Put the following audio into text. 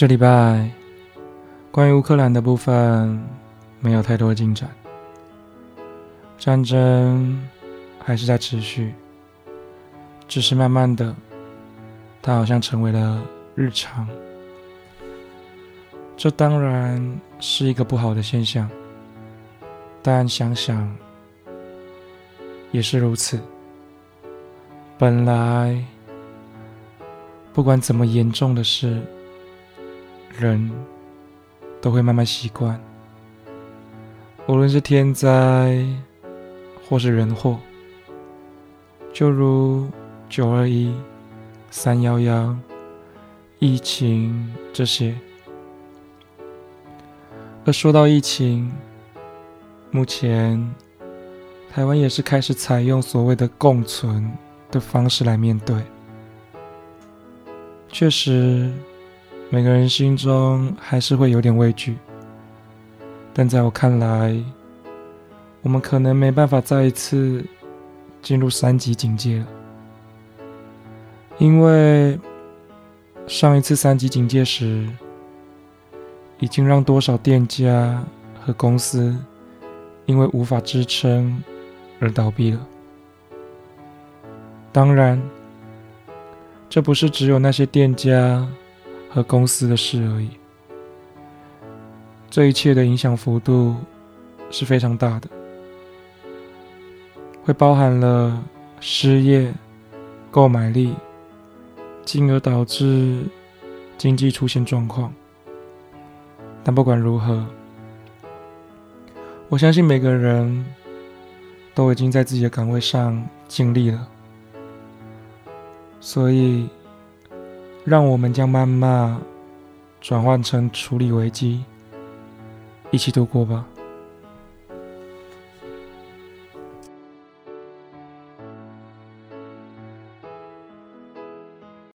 这礼拜关于乌克兰的部分没有太多进展，战争还是在持续，只是慢慢的，它好像成为了日常。这当然是一个不好的现象，但想想也是如此。本来不管怎么严重的事。人都会慢慢习惯，无论是天灾或是人祸，就如九二一、三幺幺、疫情这些。而说到疫情，目前台湾也是开始采用所谓的共存的方式来面对，确实。每个人心中还是会有点畏惧，但在我看来，我们可能没办法再一次进入三级警戒了，因为上一次三级警戒时，已经让多少店家和公司因为无法支撑而倒闭了。当然，这不是只有那些店家。和公司的事而已，这一切的影响幅度是非常大的，会包含了失业、购买力，进而导致经济出现状况。但不管如何，我相信每个人都已经在自己的岗位上尽力了，所以。让我们将谩骂转换成处理危机，一起度过吧。